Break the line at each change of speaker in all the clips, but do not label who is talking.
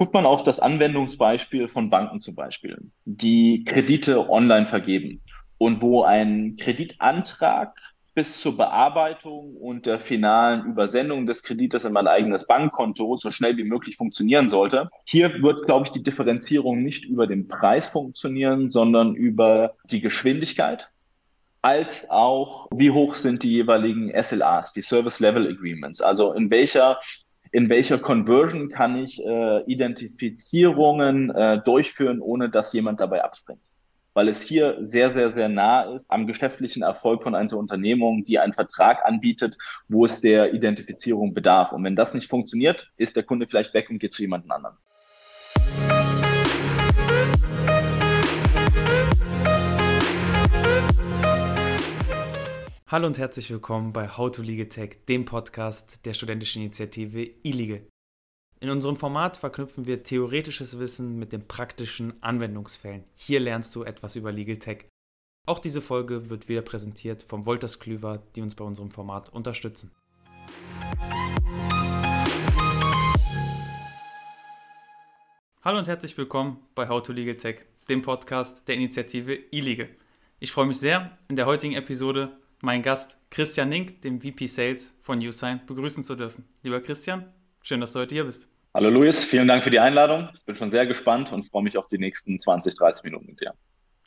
Guckt man auf das Anwendungsbeispiel von Banken zum Beispiel, die Kredite online vergeben und wo ein Kreditantrag bis zur Bearbeitung und der finalen Übersendung des Kredites in mein eigenes Bankkonto so schnell wie möglich funktionieren sollte. Hier wird, glaube ich, die Differenzierung nicht über den Preis funktionieren, sondern über die Geschwindigkeit als auch, wie hoch sind die jeweiligen SLAs, die Service Level Agreements. Also in welcher in welcher Conversion kann ich äh, Identifizierungen äh, durchführen, ohne dass jemand dabei abspringt. Weil es hier sehr, sehr, sehr nah ist am geschäftlichen Erfolg von einer Unternehmung, die einen Vertrag anbietet, wo es der Identifizierung bedarf. Und wenn das nicht funktioniert, ist der Kunde vielleicht weg und geht zu jemand anderem.
Hallo und herzlich willkommen bei How to Legal Tech, dem Podcast der studentischen Initiative iLegal. In unserem Format verknüpfen wir theoretisches Wissen mit den praktischen Anwendungsfällen. Hier lernst du etwas über Legal Tech. Auch diese Folge wird wieder präsentiert vom Wolters Klüver, die uns bei unserem Format unterstützen. Hallo und herzlich willkommen bei How to Legal Tech, dem Podcast der Initiative iLegal. Ich freue mich sehr, in der heutigen Episode meinen Gast Christian Nink, dem VP Sales von USign, begrüßen zu dürfen. Lieber Christian, schön, dass du heute hier bist.
Hallo Luis, vielen Dank für die Einladung. Ich bin schon sehr gespannt und freue mich auf die nächsten 20, 30 Minuten mit dir.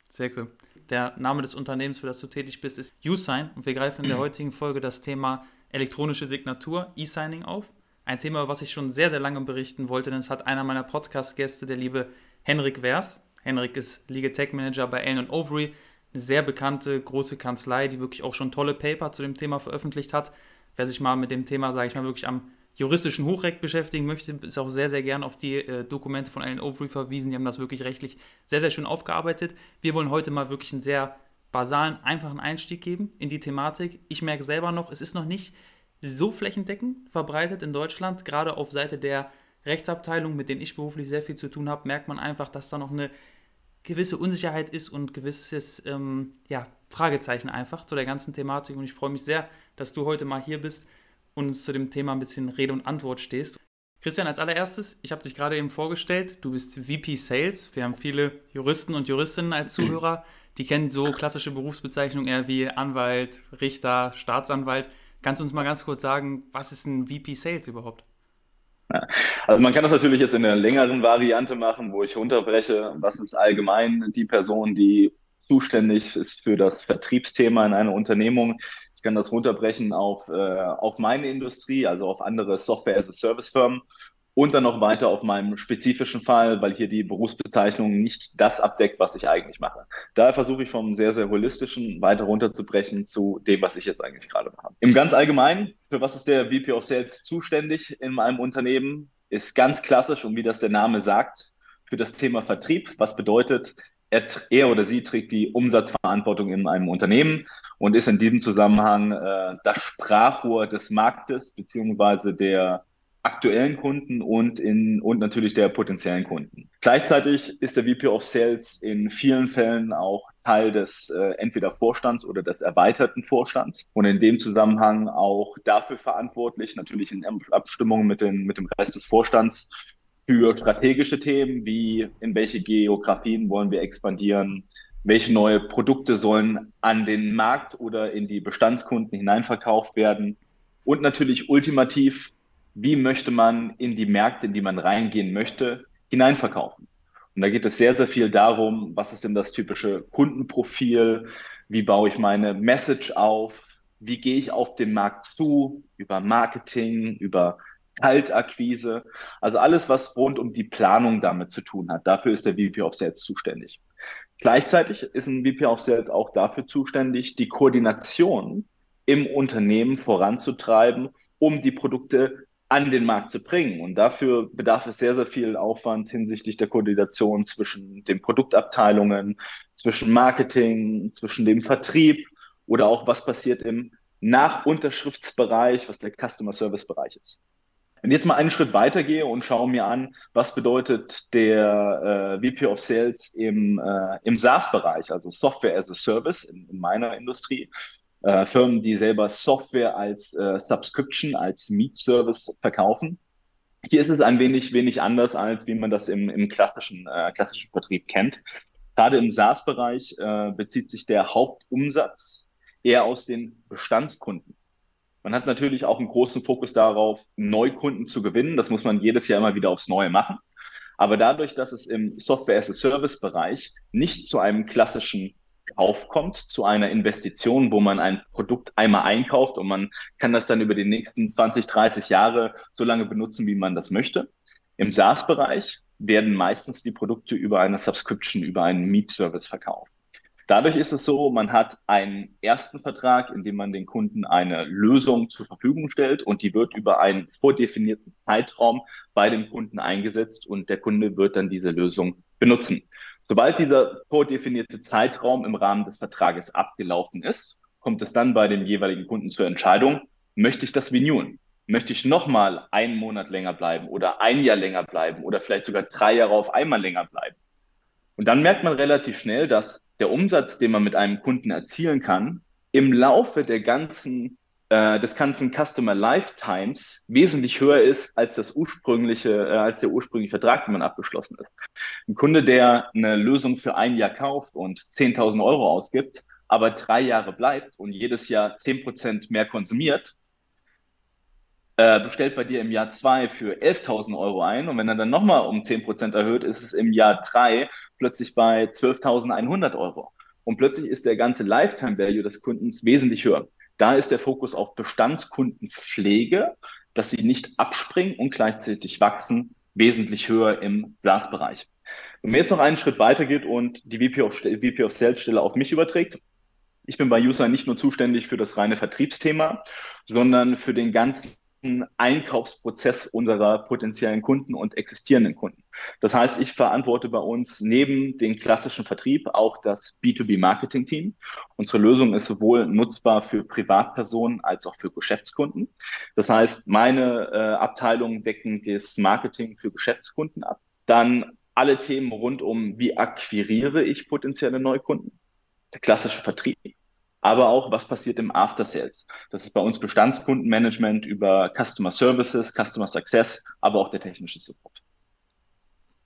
Sehr cool. Der Name des Unternehmens, für das du tätig bist, ist USign und wir greifen in der heutigen Folge das Thema elektronische Signatur, E-Signing auf. Ein Thema, was ich schon sehr, sehr lange berichten wollte, denn es hat einer meiner Podcast-Gäste, der liebe Henrik Wers. Henrik ist Legal Tech Manager bei Allen Overy, sehr bekannte große Kanzlei, die wirklich auch schon tolle Paper zu dem Thema veröffentlicht hat. Wer sich mal mit dem Thema, sage ich mal, wirklich am juristischen Hochrecht beschäftigen möchte, ist auch sehr, sehr gern auf die äh, Dokumente von Alan Overy verwiesen. Die haben das wirklich rechtlich sehr, sehr schön aufgearbeitet. Wir wollen heute mal wirklich einen sehr basalen, einfachen Einstieg geben in die Thematik. Ich merke selber noch, es ist noch nicht so flächendeckend verbreitet in Deutschland. Gerade auf Seite der Rechtsabteilung, mit denen ich beruflich sehr viel zu tun habe, merkt man einfach, dass da noch eine gewisse Unsicherheit ist und gewisses ähm, ja, Fragezeichen einfach zu der ganzen Thematik. Und ich freue mich sehr, dass du heute mal hier bist und uns zu dem Thema ein bisschen Rede und Antwort stehst. Christian, als allererstes, ich habe dich gerade eben vorgestellt, du bist VP Sales. Wir haben viele Juristen und Juristinnen als Zuhörer, die kennen so klassische Berufsbezeichnungen eher wie Anwalt, Richter, Staatsanwalt. Kannst du uns mal ganz kurz sagen, was ist ein VP Sales überhaupt?
Also man kann das natürlich jetzt in einer längeren Variante machen, wo ich runterbreche, was ist allgemein die Person, die zuständig ist für das Vertriebsthema in einer Unternehmung. Ich kann das runterbrechen auf, äh, auf meine Industrie, also auf andere Software-as-a-Service-Firmen und dann noch weiter auf meinem spezifischen Fall, weil hier die Berufsbezeichnung nicht das abdeckt, was ich eigentlich mache. Daher versuche ich vom sehr, sehr holistischen weiter runterzubrechen zu dem, was ich jetzt eigentlich gerade mache. Im ganz Allgemeinen, für was ist der VP of Sales zuständig in meinem Unternehmen, ist ganz klassisch und wie das der Name sagt, für das Thema Vertrieb, was bedeutet, er, er, oder sie trägt die Umsatzverantwortung in einem Unternehmen und ist in diesem Zusammenhang äh, das Sprachrohr des Marktes beziehungsweise der aktuellen Kunden und in und natürlich der potenziellen Kunden. Gleichzeitig ist der VP of Sales in vielen Fällen auch Teil des äh, entweder Vorstands oder des erweiterten Vorstands und in dem Zusammenhang auch dafür verantwortlich, natürlich in Abstimmung mit, den, mit dem Rest des Vorstands, für strategische Themen wie in welche Geografien wollen wir expandieren, welche neue Produkte sollen an den Markt oder in die Bestandskunden hineinverkauft werden und natürlich ultimativ wie möchte man in die Märkte, in die man reingehen möchte, hineinverkaufen. Und da geht es sehr, sehr viel darum, was ist denn das typische Kundenprofil, wie baue ich meine Message auf, wie gehe ich auf den Markt zu, über Marketing, über Kaltakquise, also alles, was rund um die Planung damit zu tun hat. Dafür ist der VP of Sales zuständig. Gleichzeitig ist ein VP of Sales auch dafür zuständig, die Koordination im Unternehmen voranzutreiben, um die Produkte an den Markt zu bringen. Und dafür bedarf es sehr, sehr viel Aufwand hinsichtlich der Koordination zwischen den Produktabteilungen, zwischen Marketing, zwischen dem Vertrieb oder auch was passiert im Nachunterschriftsbereich, was der Customer Service Bereich ist. Wenn ich jetzt mal einen Schritt weitergehe und schaue mir an, was bedeutet der äh, VP of Sales im, äh, im SaaS-Bereich, also Software as a Service in, in meiner Industrie, äh, Firmen, die selber Software als äh, Subscription, als Meet-Service verkaufen, Hier ist es ein wenig, wenig anders, als wie man das im, im klassischen, äh, klassischen Vertrieb kennt. Gerade im SaaS-Bereich äh, bezieht sich der Hauptumsatz eher aus den Bestandskunden. Man hat natürlich auch einen großen Fokus darauf, Neukunden zu gewinnen. Das muss man jedes Jahr immer wieder aufs Neue machen. Aber dadurch, dass es im Software-as-a-Service-Bereich nicht zu einem klassischen Kauf kommt, zu einer Investition, wo man ein Produkt einmal einkauft und man kann das dann über die nächsten 20, 30 Jahre so lange benutzen, wie man das möchte. Im SaaS-Bereich werden meistens die Produkte über eine Subscription, über einen Meet-Service verkauft. Dadurch ist es so, man hat einen ersten Vertrag, in dem man den Kunden eine Lösung zur Verfügung stellt und die wird über einen vordefinierten Zeitraum bei dem Kunden eingesetzt und der Kunde wird dann diese Lösung benutzen. Sobald dieser vordefinierte Zeitraum im Rahmen des Vertrages abgelaufen ist, kommt es dann bei dem jeweiligen Kunden zur Entscheidung, möchte ich das renewen? Möchte ich nochmal einen Monat länger bleiben oder ein Jahr länger bleiben oder vielleicht sogar drei Jahre auf einmal länger bleiben? Und dann merkt man relativ schnell, dass der Umsatz, den man mit einem Kunden erzielen kann, im Laufe der ganzen äh, des ganzen Customer Lifetimes wesentlich höher ist als das ursprüngliche, äh, als der ursprüngliche Vertrag, den man abgeschlossen ist. Ein Kunde, der eine Lösung für ein Jahr kauft und 10.000 Euro ausgibt, aber drei Jahre bleibt und jedes Jahr 10% mehr konsumiert, äh, bestellt bei dir im Jahr zwei für 11.000 Euro ein und wenn er dann nochmal um 10% erhöht, ist es im Jahr drei plötzlich bei 12.100 Euro. Und plötzlich ist der ganze Lifetime Value des Kundens wesentlich höher. Da ist der Fokus auf Bestandskundenpflege, dass sie nicht abspringen und gleichzeitig wachsen, wesentlich höher im SaaS-Bereich. Wenn man jetzt noch einen Schritt weiter geht und die VP of, VP of Sales Stelle auf mich überträgt, ich bin bei User nicht nur zuständig für das reine Vertriebsthema, sondern für den ganzen Einkaufsprozess unserer potenziellen Kunden und existierenden Kunden. Das heißt, ich verantworte bei uns neben dem klassischen Vertrieb auch das B2B-Marketing-Team. Unsere Lösung ist sowohl nutzbar für Privatpersonen als auch für Geschäftskunden. Das heißt, meine äh, Abteilungen decken das Marketing für Geschäftskunden ab. Dann alle Themen rund um, wie akquiriere ich potenzielle Neukunden, der klassische Vertrieb, aber auch, was passiert im After Sales. Das ist bei uns Bestandskundenmanagement über Customer Services, Customer Success, aber auch der technische Support.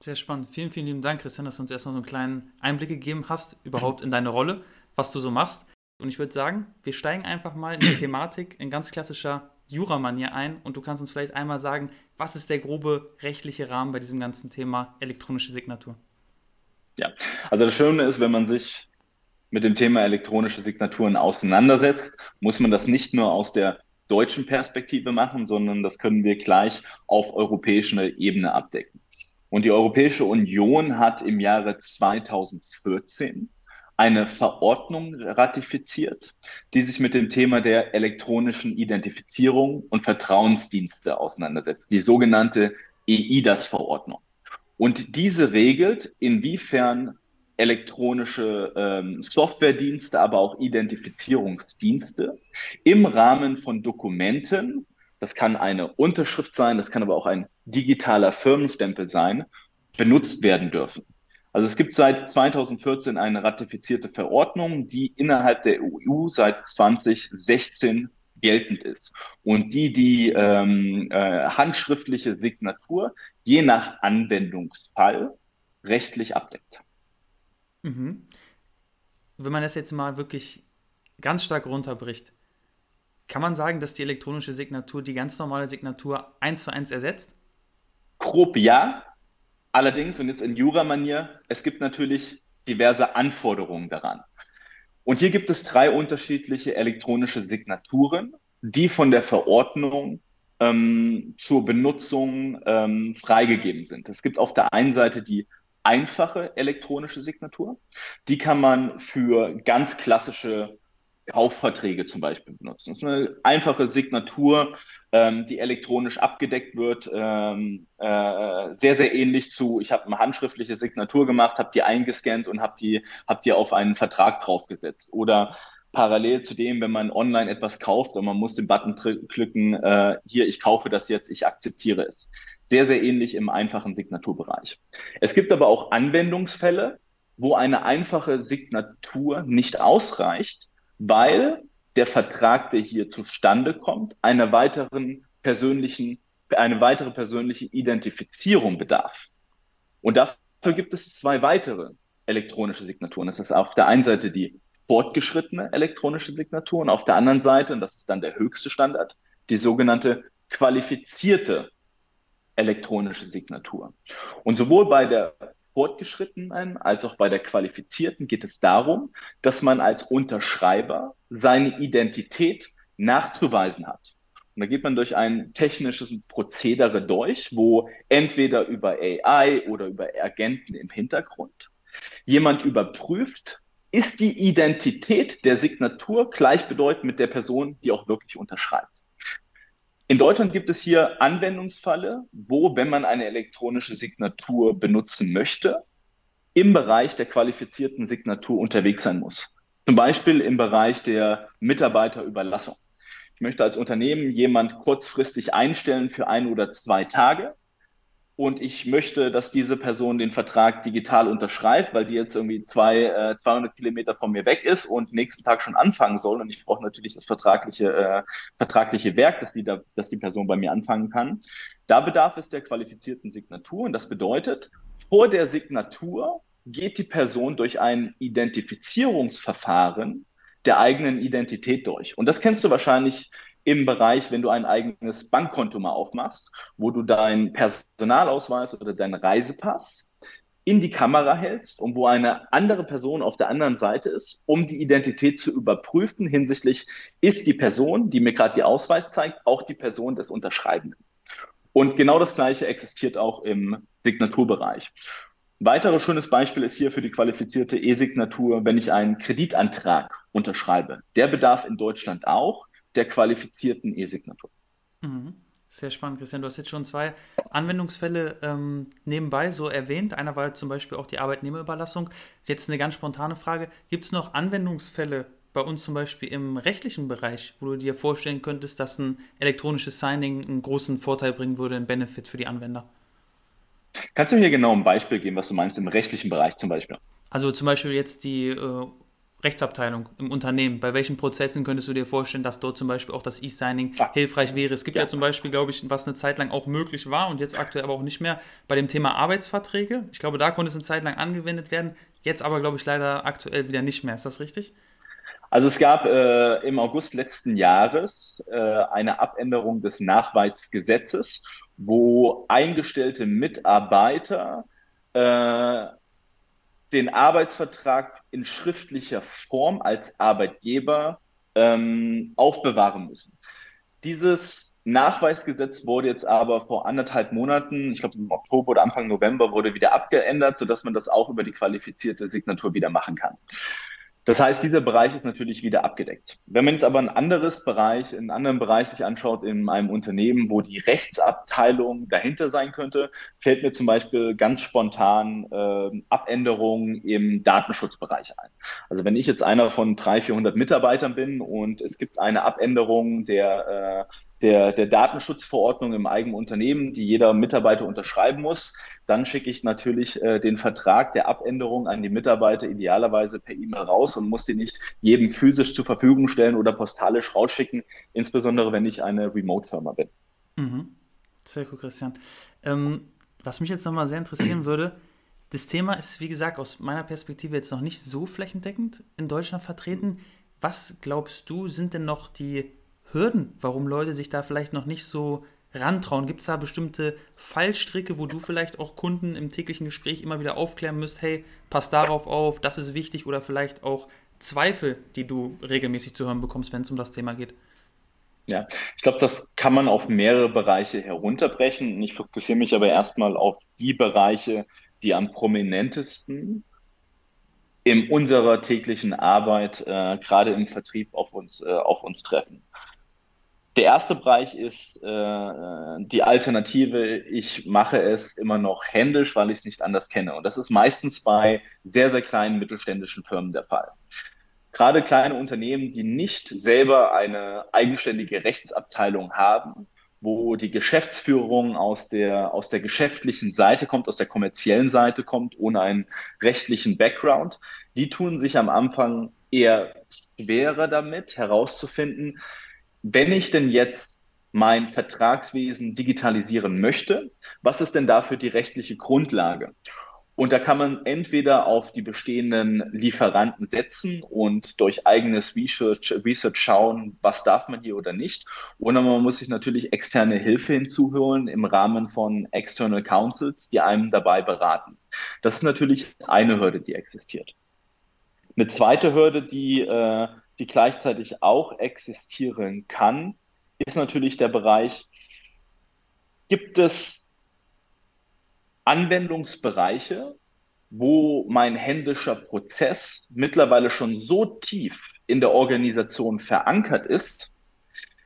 Sehr spannend. Vielen, vielen lieben Dank, Christian, dass du uns erstmal so einen kleinen Einblick gegeben hast, überhaupt in deine Rolle, was du so machst. Und ich würde sagen, wir steigen einfach mal in die Thematik in ganz klassischer Jura-Manier ein und du kannst uns vielleicht einmal sagen, was ist der grobe rechtliche Rahmen bei diesem ganzen Thema elektronische Signatur?
Ja, also das Schöne ist, wenn man sich mit dem Thema elektronische Signaturen auseinandersetzt, muss man das nicht nur aus der deutschen Perspektive machen, sondern das können wir gleich auf europäischer Ebene abdecken. Und die Europäische Union hat im Jahre 2014 eine Verordnung ratifiziert, die sich mit dem Thema der elektronischen Identifizierung und Vertrauensdienste auseinandersetzt, die sogenannte EIDAS-Verordnung. Und diese regelt, inwiefern elektronische ähm, Softwaredienste, aber auch Identifizierungsdienste im Rahmen von Dokumenten, das kann eine Unterschrift sein, das kann aber auch ein digitaler Firmenstempel sein, benutzt werden dürfen. Also es gibt seit 2014 eine ratifizierte Verordnung, die innerhalb der EU seit 2016 geltend ist und die die ähm, äh, handschriftliche Signatur je nach Anwendungsfall rechtlich abdeckt.
Mhm. Wenn man das jetzt mal wirklich ganz stark runterbricht, kann man sagen, dass die elektronische Signatur die ganz normale Signatur eins zu eins ersetzt?
Grob ja. Allerdings, und jetzt in Jura-Manier, es gibt natürlich diverse Anforderungen daran. Und hier gibt es drei unterschiedliche elektronische Signaturen, die von der Verordnung ähm, zur Benutzung ähm, freigegeben sind. Es gibt auf der einen Seite die einfache elektronische Signatur. Die kann man für ganz klassische Kaufverträge zum Beispiel benutzen. Das ist eine einfache Signatur, ähm, die elektronisch abgedeckt wird. Ähm, äh, sehr, sehr ähnlich zu, ich habe eine handschriftliche Signatur gemacht, habe die eingescannt und habe die, hab die auf einen Vertrag draufgesetzt. Oder parallel zu dem, wenn man online etwas kauft und man muss den Button klicken, äh, hier, ich kaufe das jetzt, ich akzeptiere es. Sehr, sehr ähnlich im einfachen Signaturbereich. Es gibt aber auch Anwendungsfälle, wo eine einfache Signatur nicht ausreicht, weil der Vertrag, der hier zustande kommt, einer weiteren persönlichen eine weitere persönliche Identifizierung bedarf. Und dafür gibt es zwei weitere elektronische Signaturen. Das ist auf der einen Seite die fortgeschrittene elektronische Signatur und auf der anderen Seite, und das ist dann der höchste Standard, die sogenannte qualifizierte elektronische Signatur. Und sowohl bei der fortgeschrittenen als auch bei der qualifizierten geht es darum, dass man als Unterschreiber seine Identität nachzuweisen hat. Und da geht man durch ein technisches Prozedere durch, wo entweder über AI oder über Agenten im Hintergrund jemand überprüft, ist die Identität der Signatur gleichbedeutend mit der Person, die auch wirklich unterschreibt. In Deutschland gibt es hier Anwendungsfälle, wo, wenn man eine elektronische Signatur benutzen möchte, im Bereich der qualifizierten Signatur unterwegs sein muss. Zum Beispiel im Bereich der Mitarbeiterüberlassung. Ich möchte als Unternehmen jemand kurzfristig einstellen für ein oder zwei Tage und ich möchte, dass diese Person den Vertrag digital unterschreibt, weil die jetzt irgendwie zwei, äh, 200 Kilometer von mir weg ist und nächsten Tag schon anfangen soll. Und ich brauche natürlich das vertragliche, äh, vertragliche Werk, dass die, da, dass die Person bei mir anfangen kann. Da bedarf es der qualifizierten Signatur. Und das bedeutet, vor der Signatur geht die Person durch ein Identifizierungsverfahren der eigenen Identität durch. Und das kennst du wahrscheinlich im Bereich, wenn du ein eigenes Bankkonto mal aufmachst, wo du deinen Personalausweis oder deinen Reisepass in die Kamera hältst und wo eine andere Person auf der anderen Seite ist, um die Identität zu überprüfen hinsichtlich, ist die Person, die mir gerade die Ausweis zeigt, auch die Person des Unterschreibenden. Und genau das Gleiche existiert auch im Signaturbereich. Ein weiteres schönes Beispiel ist hier für die qualifizierte E-Signatur, wenn ich einen Kreditantrag unterschreibe. Der bedarf in Deutschland auch der qualifizierten E-Signatur.
Mhm. Sehr spannend, Christian. Du hast jetzt schon zwei Anwendungsfälle ähm, nebenbei so erwähnt. Einer war zum Beispiel auch die Arbeitnehmerüberlassung. Jetzt eine ganz spontane Frage. Gibt es noch Anwendungsfälle bei uns zum Beispiel im rechtlichen Bereich, wo du dir vorstellen könntest, dass ein elektronisches Signing einen großen Vorteil bringen würde, einen Benefit für die Anwender?
Kannst du mir genau ein Beispiel geben, was du meinst im rechtlichen Bereich zum Beispiel?
Also zum Beispiel jetzt die äh, Rechtsabteilung im Unternehmen? Bei welchen Prozessen könntest du dir vorstellen, dass dort zum Beispiel auch das E-Signing ja. hilfreich wäre? Es gibt ja. ja. zum Beispiel, glaube ich, was eine Zeit lang auch möglich war und jetzt aktuell aber auch nicht mehr, bei dem Thema Arbeitsverträge. Ich glaube, da konnte es eine Zeit lang angewendet werden, jetzt aber, glaube ich, leider aktuell wieder nicht mehr. Ist das richtig?
Also es gab äh, im August letzten Jahres äh, eine Abänderung des Nachweisgesetzes, wo eingestellte Mitarbeiter äh, den Arbeitsvertrag in schriftlicher Form als Arbeitgeber ähm, aufbewahren müssen. Dieses Nachweisgesetz wurde jetzt aber vor anderthalb Monaten, ich glaube im Oktober oder Anfang November, wurde wieder abgeändert, sodass man das auch über die qualifizierte Signatur wieder machen kann. Das heißt, dieser Bereich ist natürlich wieder abgedeckt. Wenn man jetzt aber ein anderes Bereich, einen anderen Bereich sich anschaut in einem Unternehmen, wo die Rechtsabteilung dahinter sein könnte, fällt mir zum Beispiel ganz spontan äh, Abänderungen im Datenschutzbereich ein. Also wenn ich jetzt einer von 300, 400 Mitarbeitern bin und es gibt eine Abänderung der äh, der, der Datenschutzverordnung im eigenen Unternehmen, die jeder Mitarbeiter unterschreiben muss. Dann schicke ich natürlich äh, den Vertrag der Abänderung an die Mitarbeiter idealerweise per E-Mail raus und muss den nicht jedem physisch zur Verfügung stellen oder postalisch rausschicken, insbesondere wenn ich eine Remote-Firma bin.
Mhm. Sehr cool, Christian. Ähm, was mich jetzt nochmal sehr interessieren würde, das Thema ist, wie gesagt, aus meiner Perspektive jetzt noch nicht so flächendeckend in Deutschland vertreten. Was glaubst du, sind denn noch die Hürden, warum Leute sich da vielleicht noch nicht so rantrauen? Gibt es da bestimmte Fallstricke, wo du vielleicht auch Kunden im täglichen Gespräch immer wieder aufklären müsst, hey, pass darauf auf, das ist wichtig oder vielleicht auch Zweifel, die du regelmäßig zu hören bekommst, wenn es um das Thema geht?
Ja, ich glaube, das kann man auf mehrere Bereiche herunterbrechen. Ich fokussiere mich aber erstmal auf die Bereiche, die am prominentesten in unserer täglichen Arbeit, äh, gerade im Vertrieb, auf uns, äh, auf uns treffen. Der erste Bereich ist äh, die Alternative, ich mache es immer noch händisch, weil ich es nicht anders kenne. Und das ist meistens bei sehr, sehr kleinen mittelständischen Firmen der Fall. Gerade kleine Unternehmen, die nicht selber eine eigenständige Rechtsabteilung haben, wo die Geschäftsführung aus der, aus der geschäftlichen Seite kommt, aus der kommerziellen Seite kommt, ohne einen rechtlichen Background, die tun sich am Anfang eher schwerer damit herauszufinden, wenn ich denn jetzt mein Vertragswesen digitalisieren möchte, was ist denn dafür die rechtliche Grundlage? Und da kann man entweder auf die bestehenden Lieferanten setzen und durch eigenes Research, Research schauen, was darf man hier oder nicht. Oder man muss sich natürlich externe Hilfe hinzuholen im Rahmen von External Councils, die einem dabei beraten. Das ist natürlich eine Hürde, die existiert. Eine zweite Hürde, die, äh, die gleichzeitig auch existieren kann, ist natürlich der Bereich, gibt es Anwendungsbereiche, wo mein händischer Prozess mittlerweile schon so tief in der Organisation verankert ist,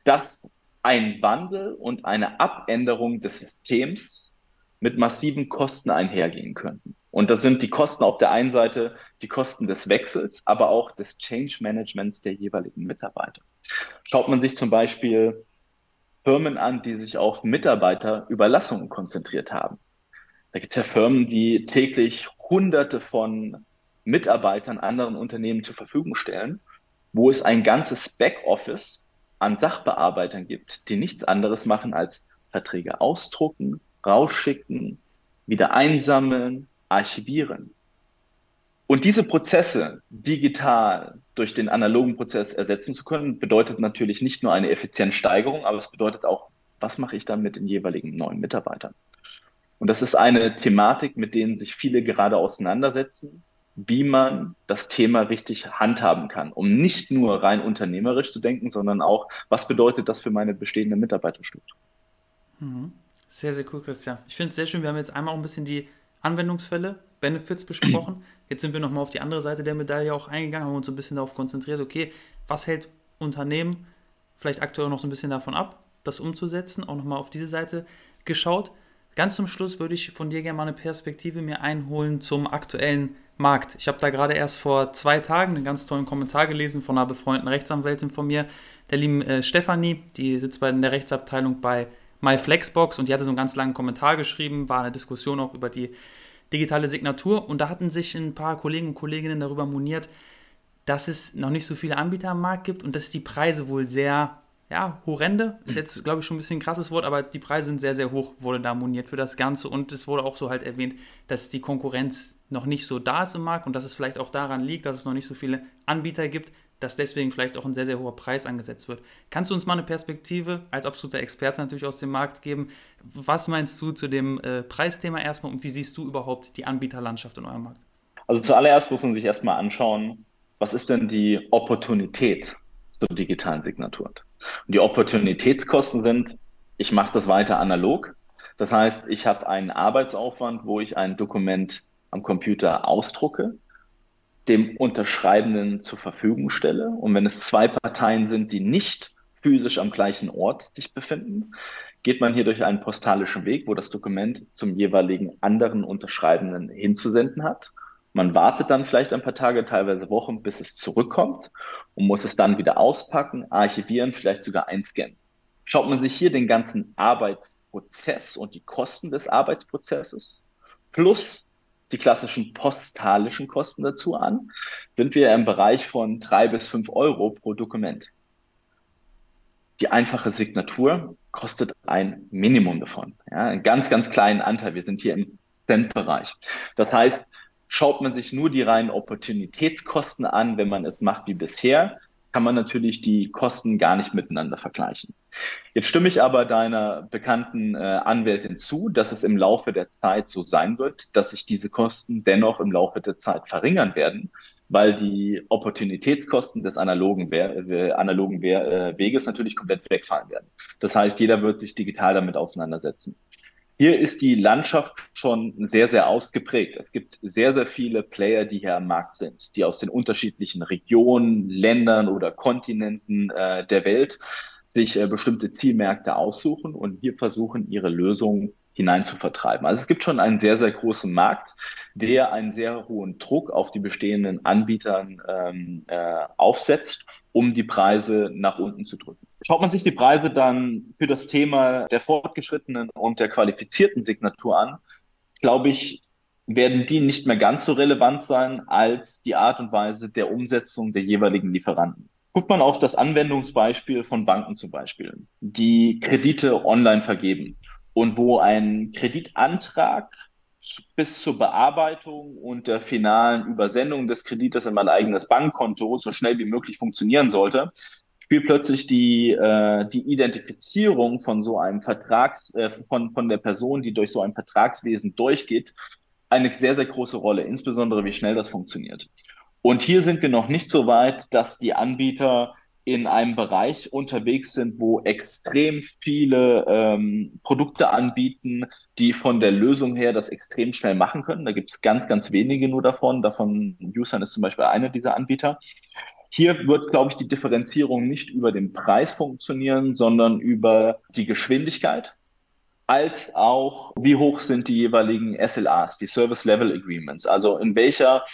dass ein Wandel und eine Abänderung des Systems mit massiven Kosten einhergehen könnten. Und das sind die Kosten auf der einen Seite die Kosten des Wechsels, aber auch des Change Managements der jeweiligen Mitarbeiter. Schaut man sich zum Beispiel Firmen an, die sich auf Mitarbeiterüberlassungen konzentriert haben. Da gibt es ja Firmen, die täglich Hunderte von Mitarbeitern anderen Unternehmen zur Verfügung stellen, wo es ein ganzes Backoffice an Sachbearbeitern gibt, die nichts anderes machen als Verträge ausdrucken, rausschicken, wieder einsammeln, archivieren. Und diese Prozesse digital durch den analogen Prozess ersetzen zu können, bedeutet natürlich nicht nur eine Effizienzsteigerung, aber es bedeutet auch, was mache ich dann mit den jeweiligen neuen Mitarbeitern? Und das ist eine Thematik, mit denen sich viele gerade auseinandersetzen, wie man das Thema richtig handhaben kann, um nicht nur rein unternehmerisch zu denken, sondern auch, was bedeutet das für meine bestehende Mitarbeiterstruktur.
Mhm. Sehr, sehr cool, Christian. Ich finde es sehr schön. Wir haben jetzt einmal auch ein bisschen die Anwendungsfälle, Benefits besprochen. Jetzt sind wir nochmal auf die andere Seite der Medaille auch eingegangen, haben uns so ein bisschen darauf konzentriert, okay, was hält Unternehmen vielleicht aktuell noch so ein bisschen davon ab, das umzusetzen, auch nochmal auf diese Seite geschaut. Ganz zum Schluss würde ich von dir gerne mal eine Perspektive mir einholen zum aktuellen Markt. Ich habe da gerade erst vor zwei Tagen einen ganz tollen Kommentar gelesen von einer befreundeten Rechtsanwältin von mir, der lieben äh, Stefanie, die sitzt bei in der Rechtsabteilung bei MyFlexbox und die hatte so einen ganz langen Kommentar geschrieben, war eine Diskussion auch über die digitale Signatur und da hatten sich ein paar Kollegen und Kolleginnen darüber moniert, dass es noch nicht so viele Anbieter am Markt gibt und dass die Preise wohl sehr ja, horrende, ist jetzt, glaube ich, schon ein bisschen ein krasses Wort, aber die Preise sind sehr, sehr hoch, wurde da moniert für das Ganze. Und es wurde auch so halt erwähnt, dass die Konkurrenz noch nicht so da ist im Markt und dass es vielleicht auch daran liegt, dass es noch nicht so viele Anbieter gibt, dass deswegen vielleicht auch ein sehr, sehr hoher Preis angesetzt wird. Kannst du uns mal eine Perspektive als absoluter Experte natürlich aus dem Markt geben? Was meinst du zu dem äh, Preisthema erstmal und wie siehst du überhaupt die Anbieterlandschaft in eurem Markt?
Also zuallererst muss man sich erstmal anschauen, was ist denn die Opportunität zur digitalen Signatur. Und die Opportunitätskosten sind, ich mache das weiter analog. Das heißt, ich habe einen Arbeitsaufwand, wo ich ein Dokument am Computer ausdrucke, dem Unterschreibenden zur Verfügung stelle. Und wenn es zwei Parteien sind, die nicht physisch am gleichen Ort sich befinden, geht man hier durch einen postalischen Weg, wo das Dokument zum jeweiligen anderen Unterschreibenden hinzusenden hat. Man wartet dann vielleicht ein paar Tage, teilweise Wochen, bis es zurückkommt und muss es dann wieder auspacken, archivieren, vielleicht sogar einscannen. Schaut man sich hier den ganzen Arbeitsprozess und die Kosten des Arbeitsprozesses plus die klassischen postalischen Kosten dazu an, sind wir im Bereich von drei bis fünf Euro pro Dokument. Die einfache Signatur kostet ein Minimum davon, ja, einen ganz, ganz kleinen Anteil. Wir sind hier im Cent-Bereich. Das heißt, Schaut man sich nur die reinen Opportunitätskosten an, wenn man es macht wie bisher, kann man natürlich die Kosten gar nicht miteinander vergleichen. Jetzt stimme ich aber deiner bekannten äh, Anwältin zu, dass es im Laufe der Zeit so sein wird, dass sich diese Kosten dennoch im Laufe der Zeit verringern werden, weil die Opportunitätskosten des analogen, Wehr, äh, analogen Wehr, äh, Weges natürlich komplett wegfallen werden. Das heißt, jeder wird sich digital damit auseinandersetzen. Hier ist die Landschaft schon sehr, sehr ausgeprägt. Es gibt sehr, sehr viele Player, die hier am Markt sind, die aus den unterschiedlichen Regionen, Ländern oder Kontinenten äh, der Welt sich äh, bestimmte Zielmärkte aussuchen und hier versuchen, ihre Lösungen hinein zu vertreiben. Also es gibt schon einen sehr, sehr großen Markt, der einen sehr hohen Druck auf die bestehenden Anbietern ähm, äh, aufsetzt, um die Preise nach unten zu drücken. Schaut man sich die Preise dann für das Thema der fortgeschrittenen und der qualifizierten Signatur an, glaube ich, werden die nicht mehr ganz so relevant sein als die Art und Weise der Umsetzung der jeweiligen Lieferanten. Guckt man auf das Anwendungsbeispiel von Banken zum Beispiel, die Kredite online vergeben und wo ein Kreditantrag bis zur Bearbeitung und der finalen Übersendung des Kredites in mein eigenes Bankkonto so schnell wie möglich funktionieren sollte, spielt plötzlich die, äh, die Identifizierung von so einem Vertrags, äh, von, von der Person, die durch so ein Vertragswesen durchgeht, eine sehr, sehr große Rolle, insbesondere wie schnell das funktioniert. Und hier sind wir noch nicht so weit, dass die Anbieter in einem Bereich unterwegs sind, wo extrem viele ähm, Produkte anbieten, die von der Lösung her das extrem schnell machen können. Da gibt es ganz, ganz wenige nur davon. Davon Usan ist zum Beispiel einer dieser Anbieter. Hier wird, glaube ich, die Differenzierung nicht über den Preis funktionieren, sondern über die Geschwindigkeit, als auch, wie hoch sind die jeweiligen SLAs, die Service Level Agreements. Also in welcher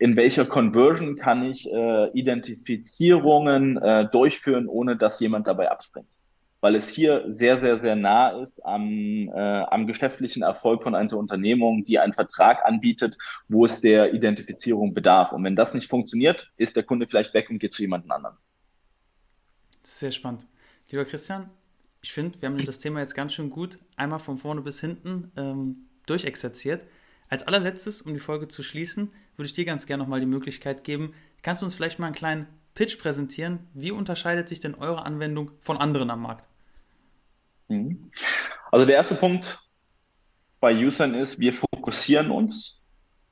in welcher Conversion kann ich äh, Identifizierungen äh, durchführen, ohne dass jemand dabei abspringt. Weil es hier sehr, sehr, sehr nah ist am, äh, am geschäftlichen Erfolg von einer Unternehmung, die einen Vertrag anbietet, wo es der Identifizierung bedarf. Und wenn das nicht funktioniert, ist der Kunde vielleicht weg und geht zu jemand anderem.
Sehr spannend. Lieber Christian, ich finde, wir haben das Thema jetzt ganz schön gut einmal von vorne bis hinten ähm, durchexerziert. Als allerletztes, um die Folge zu schließen, würde ich dir ganz gerne nochmal die Möglichkeit geben, kannst du uns vielleicht mal einen kleinen Pitch präsentieren? Wie unterscheidet sich denn eure Anwendung von anderen am Markt?
Mhm. Also der erste Punkt bei Usern ist, wir fokussieren uns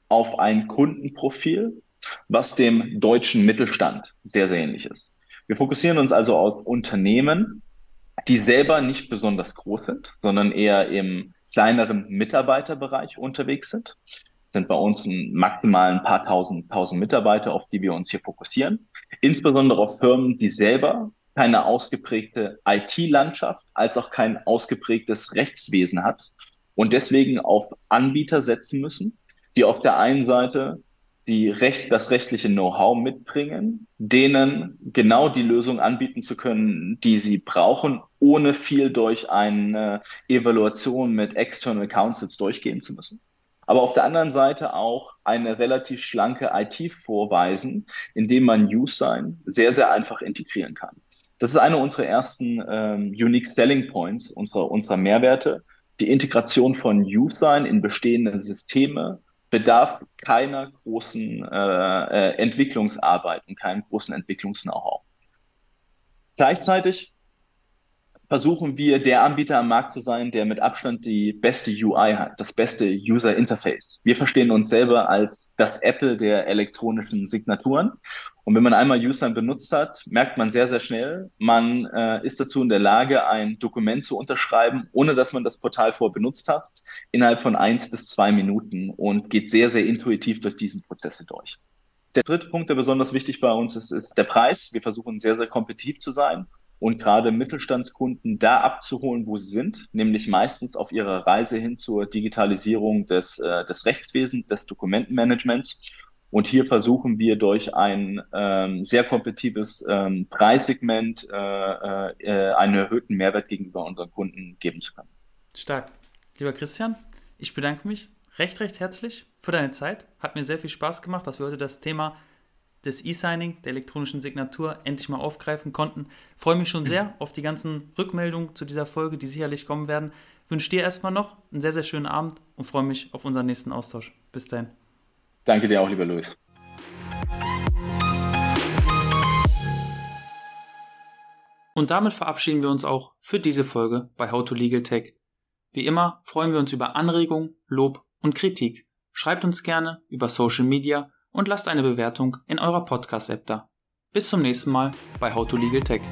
auf ein Kundenprofil, was dem deutschen Mittelstand sehr, sehr ähnlich ist. Wir fokussieren uns also auf Unternehmen, die selber nicht besonders groß sind, sondern eher im kleineren Mitarbeiterbereich unterwegs sind. Das sind bei uns maximal ein paar tausend, tausend Mitarbeiter, auf die wir uns hier fokussieren. Insbesondere auf Firmen, die selber keine ausgeprägte IT-Landschaft als auch kein ausgeprägtes Rechtswesen hat und deswegen auf Anbieter setzen müssen, die auf der einen Seite die Recht, das rechtliche Know-how mitbringen, denen genau die Lösung anbieten zu können, die sie brauchen, ohne viel durch eine Evaluation mit External Councils durchgehen zu müssen. Aber auf der anderen Seite auch eine relativ schlanke IT vorweisen, indem man Use-Sign sehr, sehr einfach integrieren kann. Das ist eine unserer ersten ähm, Unique Selling Points, unserer, unserer Mehrwerte. Die Integration von Use-Sign in bestehende Systeme bedarf keiner großen äh, äh, Entwicklungsarbeit und keinem großen Entwicklungs-Know-how. Gleichzeitig versuchen wir, der Anbieter am Markt zu sein, der mit Abstand die beste UI hat, das beste User Interface. Wir verstehen uns selber als das Apple der elektronischen Signaturen. Und wenn man einmal User benutzt hat, merkt man sehr, sehr schnell, man äh, ist dazu in der Lage, ein Dokument zu unterschreiben, ohne dass man das Portal vor benutzt hat, innerhalb von eins bis zwei Minuten und geht sehr, sehr intuitiv durch diesen Prozesse durch. Der dritte Punkt, der besonders wichtig bei uns ist, ist der Preis. Wir versuchen sehr, sehr kompetitiv zu sein und gerade Mittelstandskunden da abzuholen, wo sie sind, nämlich meistens auf ihrer Reise hin zur Digitalisierung des, äh, des Rechtswesens, des Dokumentenmanagements. Und hier versuchen wir durch ein ähm, sehr kompetitives ähm, Preissegment äh, äh, einen erhöhten Mehrwert gegenüber unseren Kunden geben zu können.
Stark. Lieber Christian, ich bedanke mich recht, recht herzlich für deine Zeit. Hat mir sehr viel Spaß gemacht, dass wir heute das Thema des E-Signing, der elektronischen Signatur, endlich mal aufgreifen konnten. Freue mich schon sehr auf die ganzen Rückmeldungen zu dieser Folge, die sicherlich kommen werden. Wünsche dir erstmal noch einen sehr, sehr schönen Abend und freue mich auf unseren nächsten Austausch. Bis dahin.
Danke dir auch, lieber Luis.
Und damit verabschieden wir uns auch für diese Folge bei How to Legal Tech. Wie immer freuen wir uns über Anregungen, Lob und Kritik. Schreibt uns gerne über Social Media und lasst eine Bewertung in eurer Podcast-App da. Bis zum nächsten Mal bei How to Legal Tech.